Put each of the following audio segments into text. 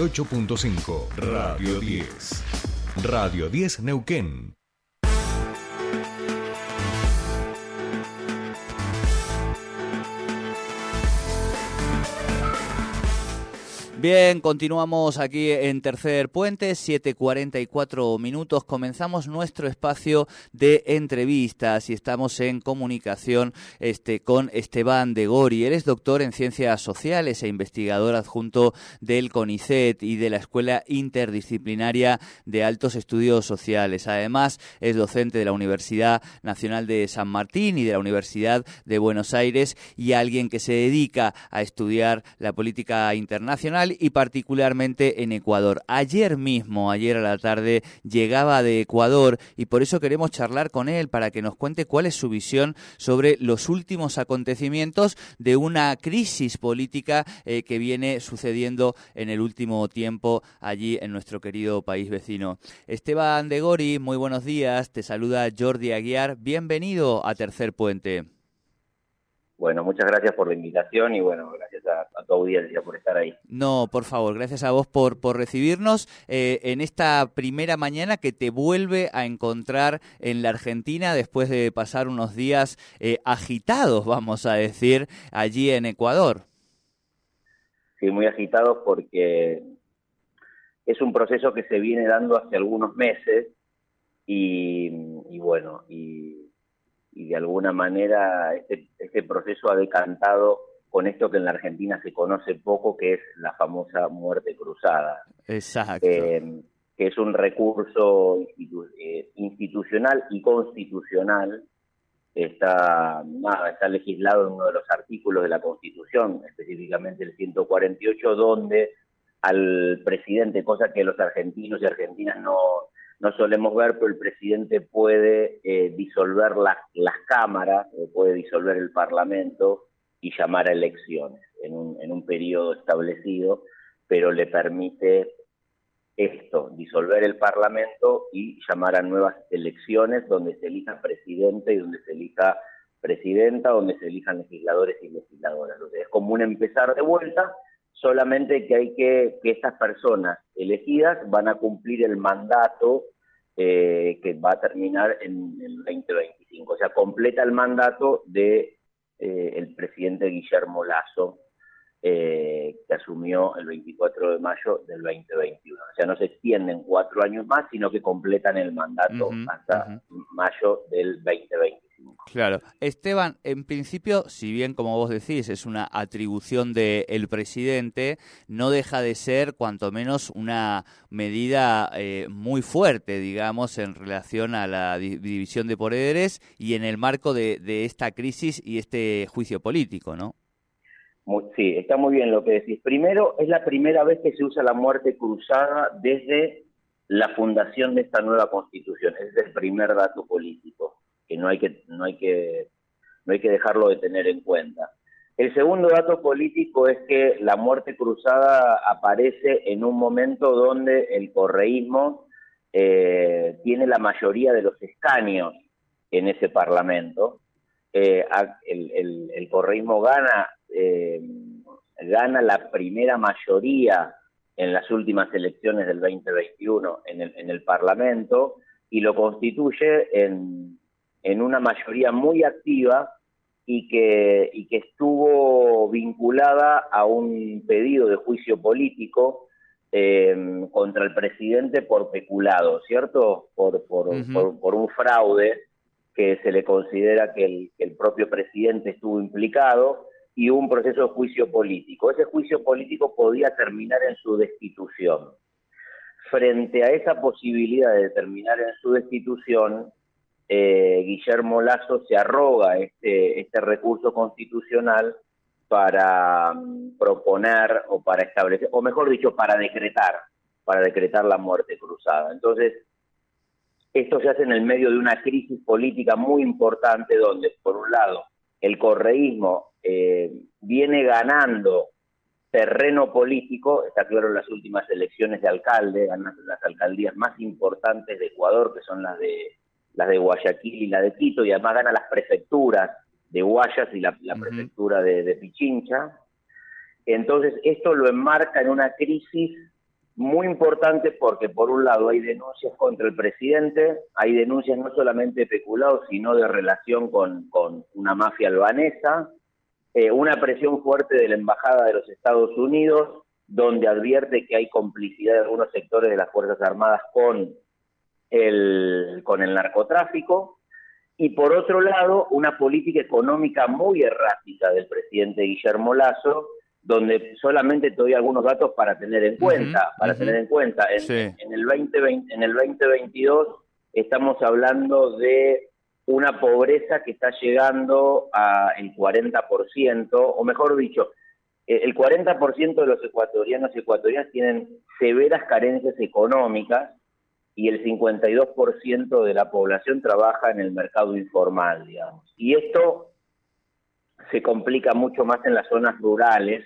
8.5 Radio 10. Radio 10 Neuquén. Bien, continuamos aquí en Tercer Puente, 7.44 minutos. Comenzamos nuestro espacio de entrevistas y estamos en comunicación este, con Esteban de Gori. Él es doctor en Ciencias Sociales e investigador adjunto del CONICET y de la Escuela Interdisciplinaria de Altos Estudios Sociales. Además, es docente de la Universidad Nacional de San Martín y de la Universidad de Buenos Aires y alguien que se dedica a estudiar la política internacional y particularmente en Ecuador. Ayer mismo, ayer a la tarde, llegaba de Ecuador y por eso queremos charlar con él para que nos cuente cuál es su visión sobre los últimos acontecimientos de una crisis política eh, que viene sucediendo en el último tiempo allí en nuestro querido país vecino. Esteban de Gori, muy buenos días, te saluda Jordi Aguiar, bienvenido a Tercer Puente. Bueno, muchas gracias por la invitación y bueno, gracias a, tu audiencia por estar ahí. No, por favor, gracias a vos por, por recibirnos eh, en esta primera mañana que te vuelve a encontrar en la Argentina después de pasar unos días eh, agitados, vamos a decir, allí en Ecuador. Sí, muy agitados porque es un proceso que se viene dando hace algunos meses y, y bueno, y y de alguna manera este, este, proceso ha decantado con esto que en la Argentina se conoce poco, que es la famosa muerte cruzada. Exacto. Eh, que es un recurso eh, institucional y constitucional. Está, está legislado en uno de los artículos de la Constitución, específicamente el 148, donde al presidente, cosa que los argentinos y argentinas no, no solemos ver, pero el presidente puede eh, disolver las, las cámaras o puede disolver el Parlamento y llamar a elecciones en un, en un periodo establecido, pero le permite esto, disolver el Parlamento y llamar a nuevas elecciones donde se elija presidente y donde se elija presidenta, donde se elijan legisladores y legisladoras. es como un empezar de vuelta solamente que hay que, que estas personas elegidas van a cumplir el mandato eh, que va a terminar en el 2025. O sea, completa el mandato de eh, el presidente Guillermo Lazo, eh, que asumió el 24 de mayo del 2021. O sea, no se extienden cuatro años más, sino que completan el mandato hasta mayo del 2025. Claro. Esteban, en principio, si bien, como vos decís, es una atribución del presidente, no deja de ser, cuanto menos, una medida eh, muy fuerte, digamos, en relación a la división de poderes y en el marco de, esta crisis y este juicio político, ¿no? sí, está muy bien lo que decís. Primero, es la primera vez que se usa la muerte cruzada desde la fundación de esta nueva constitución. Es el primer dato político que no hay que, no hay que, no hay que dejarlo de tener en cuenta. El segundo dato político es que la muerte cruzada aparece en un momento donde el correísmo eh, tiene la mayoría de los escaños en ese parlamento. Eh, el, correísmo gana, eh, gana la primera mayoría en las últimas elecciones del 2021 en el, en el Parlamento y lo constituye en, en una mayoría muy activa y que, y que estuvo vinculada a un pedido de juicio político em, contra el presidente por peculado, ¿cierto? Por, por, por, un fraude que se le considera que el, que el propio presidente estuvo implicado y un proceso de juicio político. Ese juicio político podía terminar en su destitución. Frente a esa posibilidad de terminar en su destitución, eh, Guillermo Lazo se arroga este, este recurso constitucional para proponer o para establecer, o mejor dicho, para decretar, para decretar la muerte cruzada. Entonces, esto se hace en el medio de una crisis política muy importante donde, por un lado, el correísmo eh, viene ganando terreno político, está claro en las últimas elecciones de alcalde, ganan las alcaldías más importantes de Ecuador, que son las de las de Guayaquil y la de Quito, y además gana las prefecturas de Guayas y la, prefectura de, Pichincha. Entonces, esto lo enmarca en una crisis muy importante porque por un lado hay denuncias contra el presidente, hay denuncias no solamente de peculado, sino de relación con, una mafia albanesa, eh, una presión fuerte de la Embajada de los Estados Unidos, donde advierte que hay complicidad de algunos sectores de las Fuerzas Armadas con el, con el narcotráfico, y por otro lado, una política económica muy errática del presidente Guillermo Lazo, donde solamente te doy algunos datos para tener en cuenta, para tener en cuenta. En, el 2020, en el 2022 estamos hablando de una pobreza que está llegando al 40%, o mejor dicho, eh, el 40% de los ecuatorianos y ecuatorianas tienen severas carencias económicas y el 52% de la población trabaja en el mercado informal, digamos. Y esto se complica mucho más en las zonas rurales,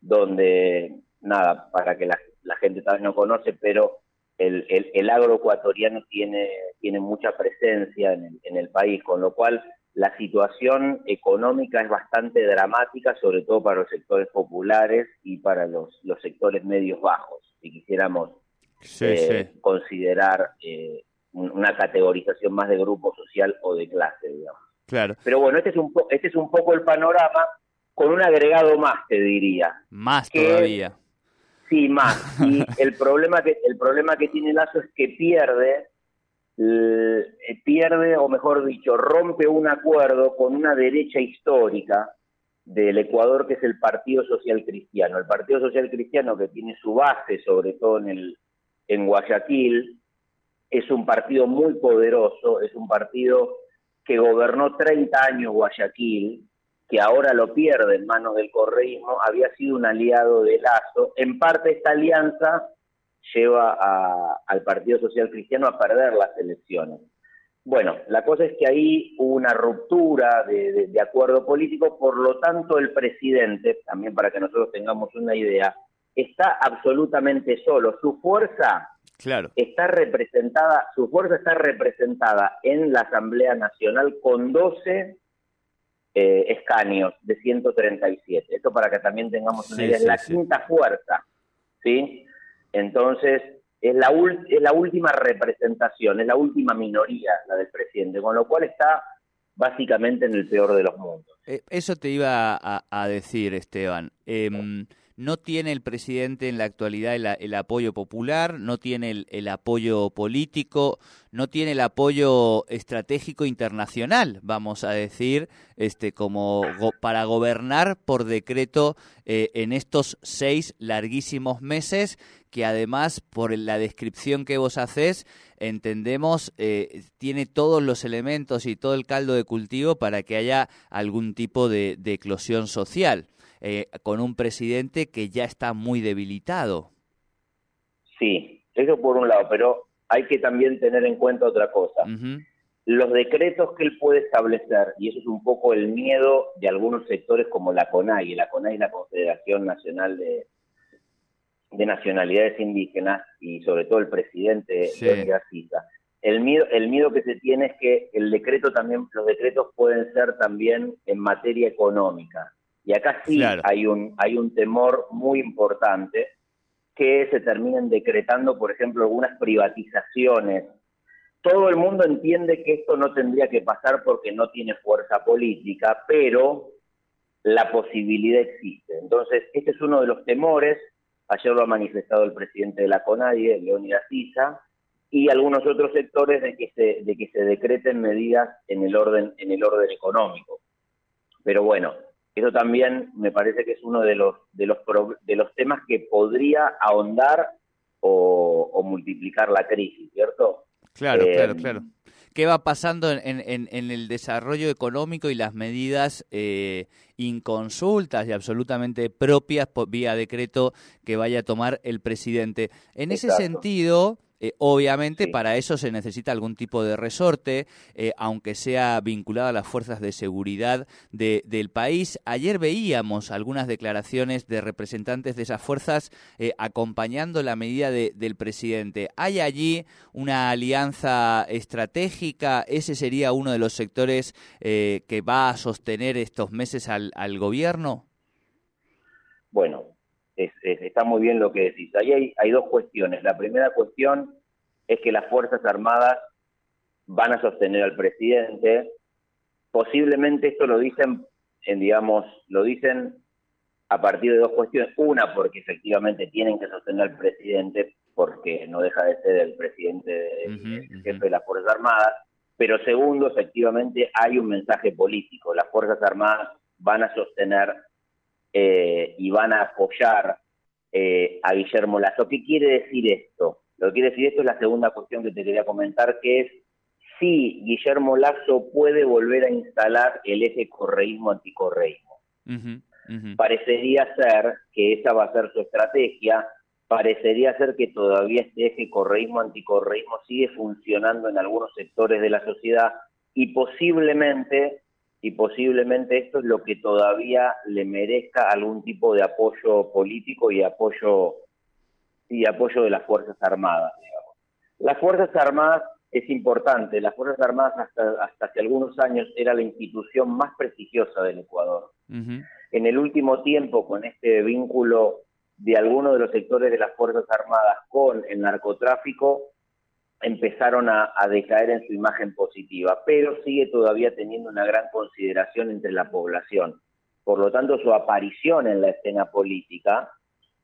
donde, nada, para que la, gente tal vez no conoce, pero el, el, agro ecuatoriano tiene, tiene mucha presencia en en el país, con lo cual la situación económica es bastante dramática, sobre todo para los sectores populares y para los, los sectores medios bajos, si quisiéramos eh, considerar eh, una categorización más de grupo social o de clase, digamos. Claro. Pero bueno, este es un, este es un poco el panorama con un agregado más, te diría. Más todavía. Sí, más. Y el problema que el problema que tiene Lazo es que pierde eh, pierde, o mejor dicho, rompe un acuerdo con una derecha histórica del Ecuador, que es el Partido Social Cristiano. El Partido Social Cristiano, que tiene su base sobre todo en, el, en Guayaquil, es un partido muy poderoso, es un partido que gobernó 30 años Guayaquil, que ahora lo pierde en manos del correísmo, había sido un aliado de Lazo. En parte esta alianza lleva al Partido Social Cristiano a perder las elecciones. Bueno, la cosa es que ahí hubo una ruptura de, acuerdo político, por lo tanto el presidente, también para que nosotros tengamos una idea, está absolutamente solo. Su fuerza claro. está representada, su fuerza está representada en la Asamblea Nacional con 12 eh, escaños de 137. Esto para que también tengamos una idea, es la quinta fuerza, ¿sí? Entonces, es la, es la última representación, es la última minoría la del presidente, con lo cual está básicamente en el peor de los mundos. Eh, eso te iba a, decir, Esteban. Em, no tiene el presidente en la actualidad el, apoyo popular, no tiene el, apoyo político, no tiene el apoyo estratégico internacional, vamos a decir, este, como para gobernar por decreto eh, en estos seis larguísimos meses que además por la descripción que vos hacés entendemos eh, tiene todos los elementos y todo el caldo de cultivo para que haya algún tipo de eclosión social. Eh, con un presidente que ya está muy debilitado. Sí, eso por un lado, pero hay que también tener en cuenta otra cosa. Los decretos que él puede establecer, y eso es un poco el miedo de algunos sectores como la CONAI, la CONAI es la Confederación Nacional de, de Nacionalidades Indígenas y sobre todo el presidente sí. El miedo, el miedo que se tiene es que el decreto también, los decretos pueden ser también en materia económica. Y acá sí hay, un, hay un temor muy importante que se terminen decretando, por ejemplo, algunas privatizaciones. Todo el mundo entiende que esto no tendría que pasar porque no tiene fuerza política, pero la posibilidad existe. Entonces, este es uno de los temores. Ayer lo ha manifestado el presidente de la CONADIE, Leónidas Sisa, y algunos otros sectores de que se, de que se decreten medidas en el orden, en el orden económico. Pero bueno, eso también me parece que es uno de los, de los, de los temas que podría ahondar o, multiplicar la crisis, ¿cierto? Claro, claro, eh, claro. ¿Qué va pasando en, en, en, el desarrollo económico y las medidas eh, inconsultas y absolutamente propias por, vía decreto que vaya a tomar el presidente? En ese sentido, eh, obviamente para eso se necesita algún tipo de resorte, eh, aunque sea vinculado a las fuerzas de seguridad del país. Ayer veíamos algunas declaraciones de representantes de esas fuerzas eh, acompañando la medida del presidente. ¿Hay allí una alianza estratégica? ¿Ese sería uno de los sectores que va a sostener estos meses al, al gobierno? Bueno, está muy bien lo que decís. Ahí hay, hay dos cuestiones. La primera cuestión es que las Fuerzas Armadas van a sostener al presidente. Posiblemente esto lo dicen, en, digamos, lo dicen a partir de dos cuestiones. Una, porque efectivamente tienen que sostener al presidente, porque no deja de ser el presidente, el jefe de las Fuerzas Armadas. Pero segundo, efectivamente hay un mensaje político. Las Fuerzas Armadas van a sostener eh, y van a apoyar eh, a Guillermo Lazo. ¿Qué quiere decir esto? Lo que quiere decir esto es la segunda cuestión que te quería comentar, que es si Guillermo Lazo puede volver a instalar el eje correísmo-anticorreísmo. Parecería ser que esa va a ser su estrategia, parecería ser que todavía este eje correísmo-anticorreísmo sigue funcionando en algunos sectores de la sociedad y posiblemente, y posiblemente esto es lo que todavía le merezca algún tipo de apoyo político y apoyo, y apoyo de las Fuerzas Armadas. Las Fuerzas Armadas es importante. Las Fuerzas Armadas hasta, hasta hace algunos años era la institución más prestigiosa del Ecuador. En el último tiempo, con este vínculo de algunos de los sectores de las Fuerzas Armadas con el narcotráfico, empezaron a, decaer en su imagen positiva, pero sigue todavía teniendo una gran consideración entre la población. Por lo tanto, su aparición en la escena política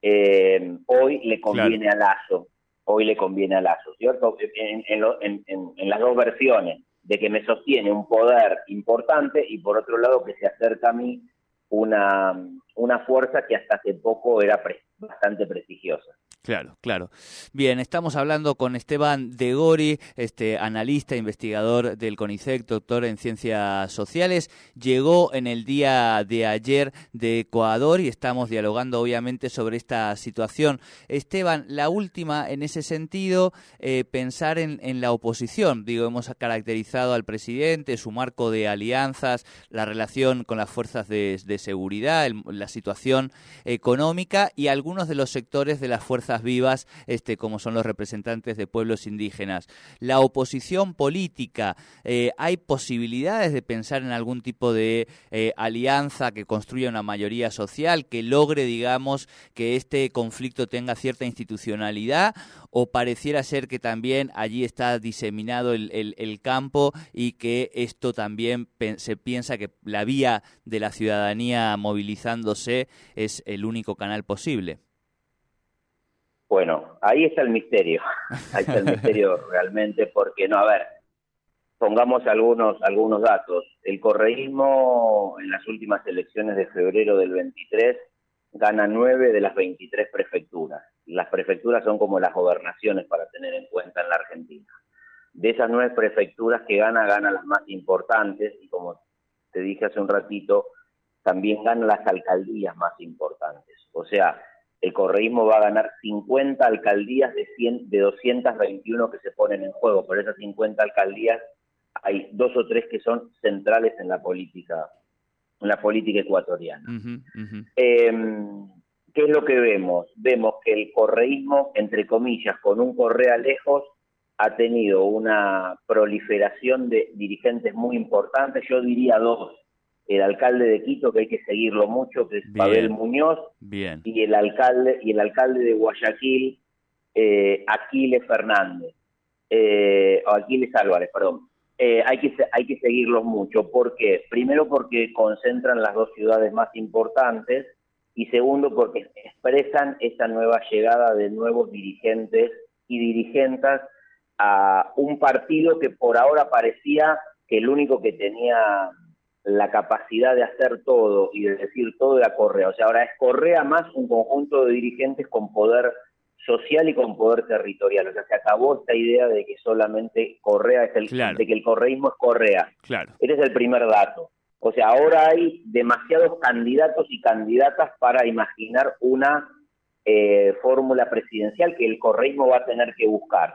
eh, hoy le conviene a Lazo hoy le conviene a Lazo, ¿cierto? En, las dos versiones, de que me sostiene un poder importante y por otro lado que se acerca a mí una, una fuerza que hasta hace poco era bastante prestigiosa. Claro, claro. Bien, estamos hablando con Esteban De Gori, este analista, investigador del CONICET, doctor en ciencias sociales. Llegó en el día de ayer de Ecuador y estamos dialogando obviamente sobre esta situación. Esteban, la última en ese sentido, eh, pensar en, la oposición. Digo, hemos caracterizado al presidente, su marco de alianzas, la relación con las fuerzas de, seguridad, la situación económica y algunos de los sectores de las fuerzas vivas, este, como son los representantes de pueblos indígenas. La oposición política, eh, ¿hay posibilidades de pensar en algún tipo de eh, alianza que construya una mayoría social, que logre, digamos, que este conflicto tenga cierta institucionalidad? ¿O pareciera ser que también allí está diseminado el, el campo y que esto también se piensa que la vía de la ciudadanía movilizándose es el único canal posible? Bueno, ahí está el misterio, ahí está el misterio realmente, porque no, a ver, pongamos algunos, algunos datos. El correísmo en las últimas elecciones de febrero del 23 gana nueve de las 23 prefecturas. Las prefecturas son como las gobernaciones para tener en cuenta en la Argentina. De esas nueve prefecturas que gana, gana las más importantes y como te dije hace un ratito, también gana las alcaldías más importantes. O sea, el correísmo va a ganar 50 alcaldías de, 100, de 221 que se ponen en juego. Por esas 50 alcaldías hay dos o tres que son centrales en la política, en la política ecuatoriana. Em, ¿Qué es lo que vemos? Vemos que el correísmo, entre comillas, con un Correa lejos, ha tenido una proliferación de dirigentes muy importantes, yo diría dos, el alcalde de Quito, que hay que seguirlo mucho, que es Pavel Muñoz, y el alcalde, y el alcalde de Guayaquil, eh, Aquiles Fernández, eh, o Aquiles Álvarez, perdón. Eh, hay, que, hay que seguirlos mucho. ¿Por qué? Primero porque concentran las dos ciudades más importantes y segundo porque expresan esa nueva llegada de nuevos dirigentes y dirigentas a un partido que por ahora parecía que el único que tenía la capacidad de hacer todo y de decir todo era Correa. O sea, ahora es Correa más un conjunto de dirigentes con poder social y con poder territorial. O sea, se acabó esta idea de que solamente Correa es el, de que el correísmo es Correa. Claro. Ese es el primer dato. O sea, ahora hay demasiados candidatos y candidatas para imaginar una eh, fórmula presidencial que el correísmo va a tener que buscar.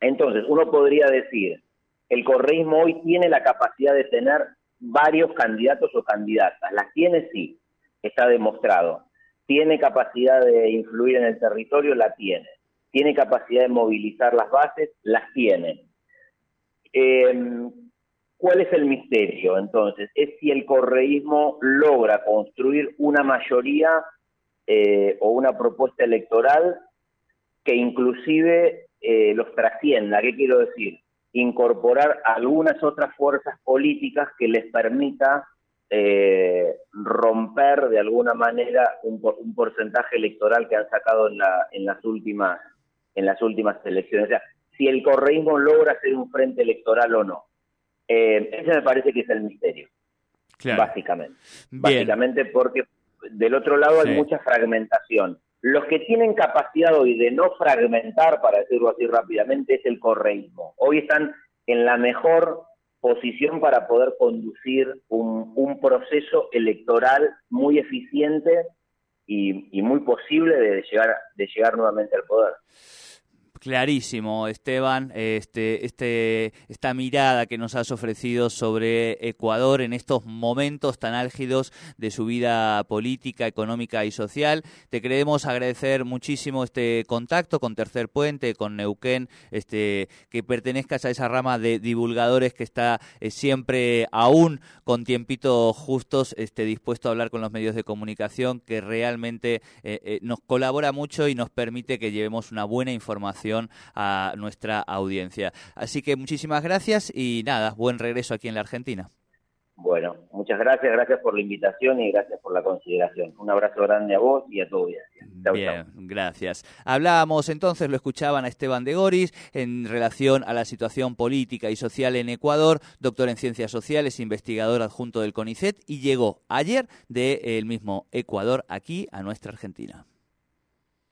Entonces, uno podría decir, el correísmo hoy tiene la capacidad de tener varios candidatos o candidatas. Las tiene, sí, está demostrado. Tiene capacidad de influir en el territorio, la tiene. Tiene capacidad de movilizar las bases, las tiene. Em, ¿Cuál es el misterio entonces? Es si el correísmo logra construir una mayoría eh, o una propuesta electoral que inclusive eh, los trascienda. ¿Qué quiero decir? Incorporar algunas otras fuerzas políticas que les permita eh, romper de alguna manera un, porcentaje electoral que han sacado en, la, en las últimas en las últimas elecciones. O sea, si el correísmo logra ser un frente electoral o no. ese me parece que es el misterio. Básicamente. Básicamente porque del otro lado hay mucha fragmentación. Los que tienen capacidad hoy de no fragmentar, para decirlo así rápidamente, es el correísmo. Hoy están en la mejor posición para poder conducir un, proceso electoral muy eficiente y, y, muy posible de llegar, de llegar nuevamente al poder. Clarísimo, Esteban, este, este, esta mirada que nos has ofrecido sobre Ecuador en estos momentos tan álgidos de su vida política, económica y social. Te queremos agradecer muchísimo este contacto con Tercer Puente, con Neuquén, este, que pertenezcas a esa rama de divulgadores que está eh, siempre aún con tiempitos justos, este, dispuesto a hablar con los medios de comunicación, que realmente eh, eh, nos colabora mucho y nos permite que llevemos una buena información a nuestra audiencia. Así que muchísimas gracias y nada, buen regreso aquí en la Argentina. Bueno, muchas gracias, gracias por la invitación y gracias por la consideración. Un abrazo grande a vos y a tu audiencia. Bien, gracias. Hablábamos entonces, lo escuchaban a Esteban de Goris en relación a la situación política y social en Ecuador, doctor en ciencias sociales, investigador adjunto del CONICET y llegó ayer del mismo Ecuador aquí a nuestra Argentina.